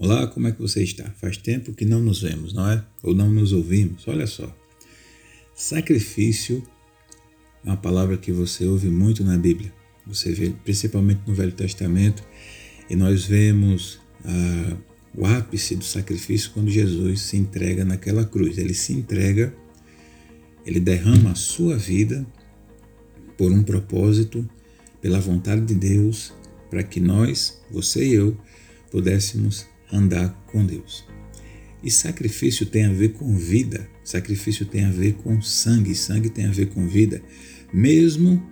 Olá, como é que você está? Faz tempo que não nos vemos, não é? Ou não nos ouvimos. Olha só. Sacrifício é uma palavra que você ouve muito na Bíblia. Você vê principalmente no Velho Testamento e nós vemos ah, o ápice do sacrifício quando Jesus se entrega naquela cruz. Ele se entrega, ele derrama a sua vida por um propósito, pela vontade de Deus, para que nós, você e eu, pudéssemos andar com Deus. E sacrifício tem a ver com vida, sacrifício tem a ver com sangue, sangue tem a ver com vida, mesmo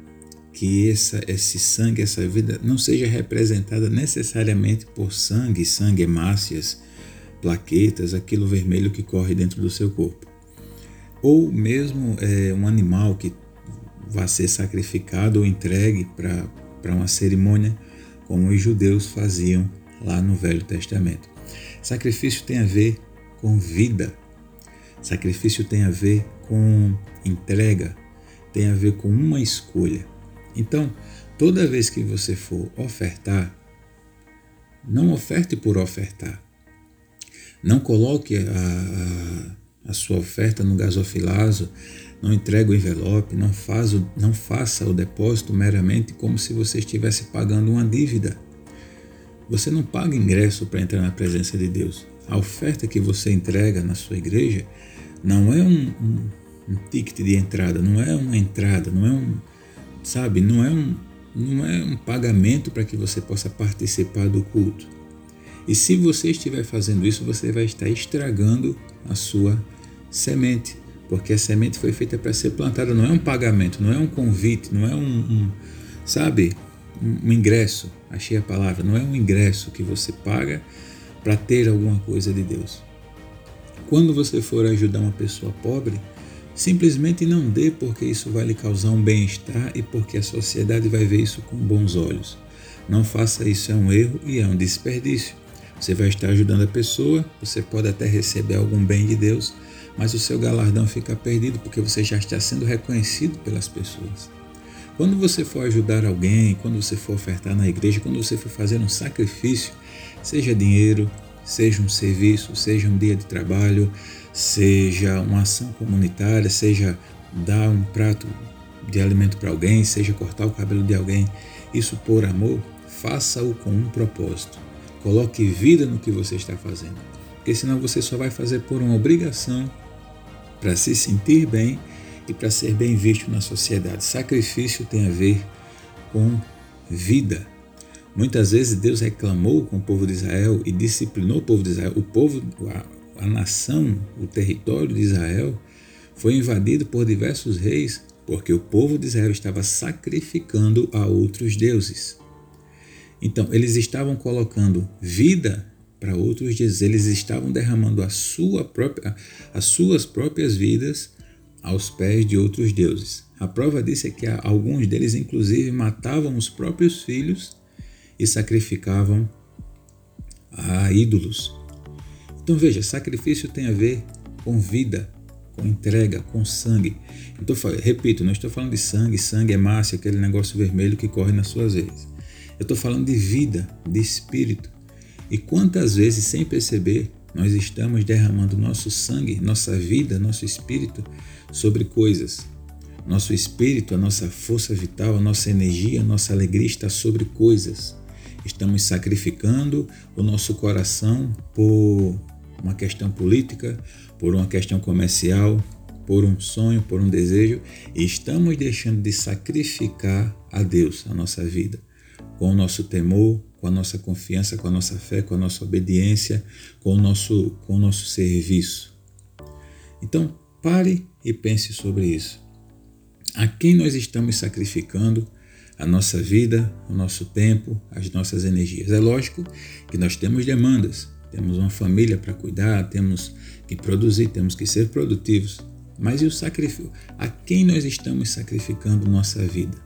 que essa, esse sangue, essa vida não seja representada necessariamente por sangue, sangue, hemácias, plaquetas, aquilo vermelho que corre dentro do seu corpo. Ou mesmo é, um animal que vai ser sacrificado ou entregue para uma cerimônia, como os judeus faziam lá no Velho Testamento. Sacrifício tem a ver com vida. Sacrifício tem a ver com entrega, tem a ver com uma escolha. Então, toda vez que você for ofertar, não oferte por ofertar. Não coloque a, a, a sua oferta no gasofilazo, não entregue o envelope, não, faz o, não faça o depósito meramente como se você estivesse pagando uma dívida. Você não paga ingresso para entrar na presença de Deus. A oferta que você entrega na sua igreja não é um, um, um ticket de entrada, não é uma entrada, não é um, sabe, não é um, não é um pagamento para que você possa participar do culto. E se você estiver fazendo isso, você vai estar estragando a sua semente, porque a semente foi feita para ser plantada, não é um pagamento, não é um convite, não é um, um sabe, um ingresso, achei a palavra, não é um ingresso que você paga para ter alguma coisa de Deus. Quando você for ajudar uma pessoa pobre, simplesmente não dê porque isso vai lhe causar um bem-estar e porque a sociedade vai ver isso com bons olhos. Não faça isso, é um erro e é um desperdício. Você vai estar ajudando a pessoa, você pode até receber algum bem de Deus, mas o seu galardão fica perdido porque você já está sendo reconhecido pelas pessoas. Quando você for ajudar alguém, quando você for ofertar na igreja, quando você for fazer um sacrifício, seja dinheiro, seja um serviço, seja um dia de trabalho, seja uma ação comunitária, seja dar um prato de alimento para alguém, seja cortar o cabelo de alguém, isso por amor, faça-o com um propósito. Coloque vida no que você está fazendo, porque senão você só vai fazer por uma obrigação para se sentir bem e para ser bem visto na sociedade. Sacrifício tem a ver com vida. Muitas vezes Deus reclamou com o povo de Israel e disciplinou o povo de Israel. O povo, a, a nação, o território de Israel foi invadido por diversos reis porque o povo de Israel estava sacrificando a outros deuses. Então, eles estavam colocando vida para outros deuses, eles estavam derramando a sua própria, as suas próprias vidas aos pés de outros deuses. A prova disso é que alguns deles, inclusive, matavam os próprios filhos e sacrificavam a ídolos. Então veja, sacrifício tem a ver com vida, com entrega, com sangue. Então, repito, não estou falando de sangue, sangue é massa, aquele negócio vermelho que corre nas suas veias. Eu estou falando de vida, de espírito. E quantas vezes, sem perceber, nós estamos derramando nosso sangue, nossa vida, nosso espírito sobre coisas. Nosso espírito, a nossa força vital, a nossa energia, a nossa alegria está sobre coisas. Estamos sacrificando o nosso coração por uma questão política, por uma questão comercial, por um sonho, por um desejo, e estamos deixando de sacrificar a Deus a nossa vida, com o nosso temor, com a nossa confiança, com a nossa fé, com a nossa obediência, com o nosso, com o nosso serviço. Então, pare e pense sobre isso. A quem nós estamos sacrificando a nossa vida, o nosso tempo, as nossas energias? É lógico que nós temos demandas, temos uma família para cuidar, temos que produzir, temos que ser produtivos. Mas e o sacrifício? A quem nós estamos sacrificando nossa vida?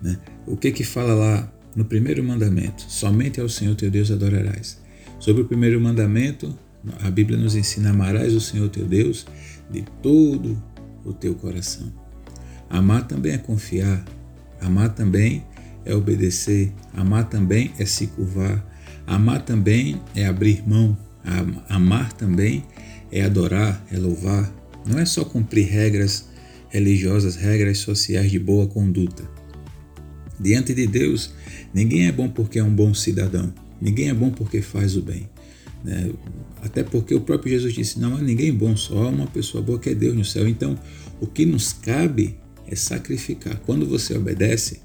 Né? O que que fala lá no primeiro mandamento, somente ao Senhor teu Deus adorarás. Sobre o primeiro mandamento, a Bíblia nos ensina: amarás o Senhor teu Deus de todo o teu coração. Amar também é confiar, amar também é obedecer, amar também é se curvar, Amar também é abrir mão. Amar também é adorar, é louvar. Não é só cumprir regras religiosas, regras sociais de boa conduta. Diante de Deus, ninguém é bom porque é um bom cidadão. Ninguém é bom porque faz o bem. Né? Até porque o próprio Jesus disse: não há ninguém bom, só há uma pessoa boa que é Deus no céu. Então, o que nos cabe é sacrificar. Quando você obedece,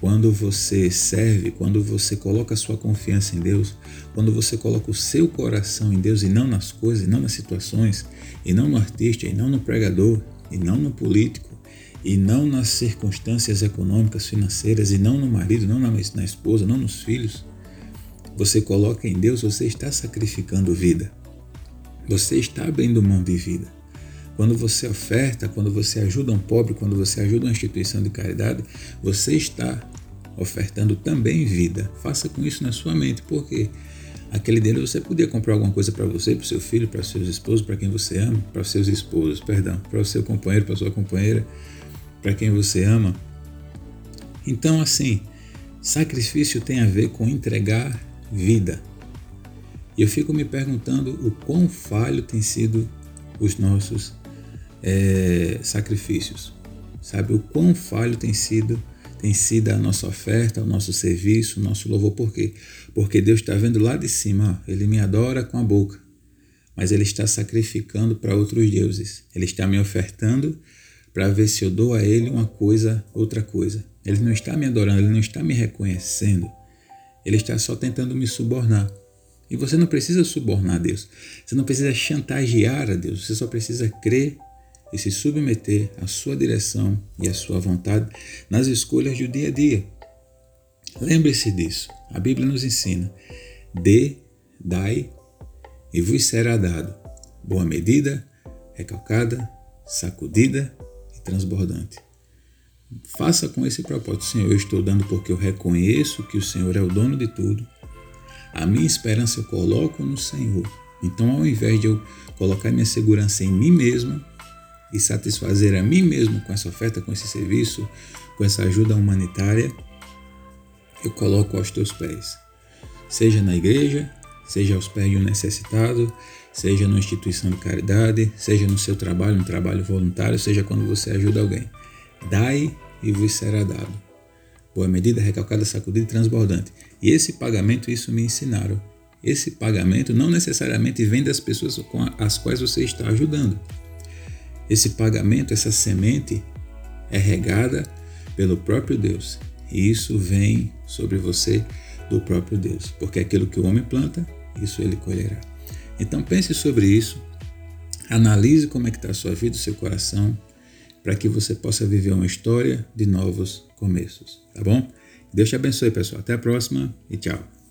quando você serve, quando você coloca a sua confiança em Deus, quando você coloca o seu coração em Deus e não nas coisas, e não nas situações, e não no artista, e não no pregador, e não no político, e não nas circunstâncias econômicas, financeiras, e não no marido, não na, esposa, não nos filhos, você coloca em Deus, você está sacrificando vida. Você está abrindo mão de vida. Quando você oferta, quando você ajuda um pobre, quando você ajuda uma instituição de caridade, você está ofertando também vida. Faça com isso na sua mente, porque aquele dinheiro você podia comprar alguma coisa para você, para o seu filho, para seus esposos, para quem você ama, para seus esposos, perdão, para o seu companheiro, para sua companheira, para quem você ama. Então, assim, sacrifício tem a ver com entregar vida. E eu fico me perguntando o quão falho tem sido os nossos é, sacrifícios. Sabe o quão falho tem sido tem sido a nossa oferta, o nosso serviço, o nosso louvor. Por quê? Porque Deus está vendo lá de cima, ó, Ele me adora com a boca, mas Ele está sacrificando para outros deuses. Ele está me ofertando para ver se eu dou a Ele uma coisa, outra coisa. Ele não está me adorando, Ele não está me reconhecendo. Ele está só tentando me subornar. E você não precisa subornar a Deus. Você não precisa chantagear a Deus. Você só precisa crer e se submeter à sua direção e à sua vontade nas escolhas do dia a dia. Lembre-se disso. A Bíblia nos ensina: dê, dai e vos será dado. Boa medida, recalcada, sacudida transbordante. Faça com esse propósito, Senhor, eu estou dando porque eu reconheço que o Senhor é o dono de tudo. A minha esperança eu coloco no Senhor. Então, ao invés de eu colocar minha segurança em mim mesmo, e satisfazer a mim mesmo com essa oferta, com esse serviço, com essa ajuda humanitária, eu coloco aos teus pés. Seja na igreja, seja aos pés de um necessitado, seja numa instituição de caridade, seja no seu trabalho, um trabalho voluntário, seja quando você ajuda alguém. Dai e vos será dado. Boa medida, recalcada, sacudida e transbordante. E esse pagamento, isso me ensinaram. Esse pagamento não necessariamente vem das pessoas com as quais você está ajudando. Esse pagamento, essa semente, é regada pelo próprio Deus. E isso vem sobre você do próprio Deus. Porque aquilo que o homem planta, isso ele colherá. Então pense sobre isso. Analise como é que está a sua vida, o seu coração, para que você possa viver uma história de novos começos, tá bom? Deus te abençoe, pessoal. Até a próxima e tchau.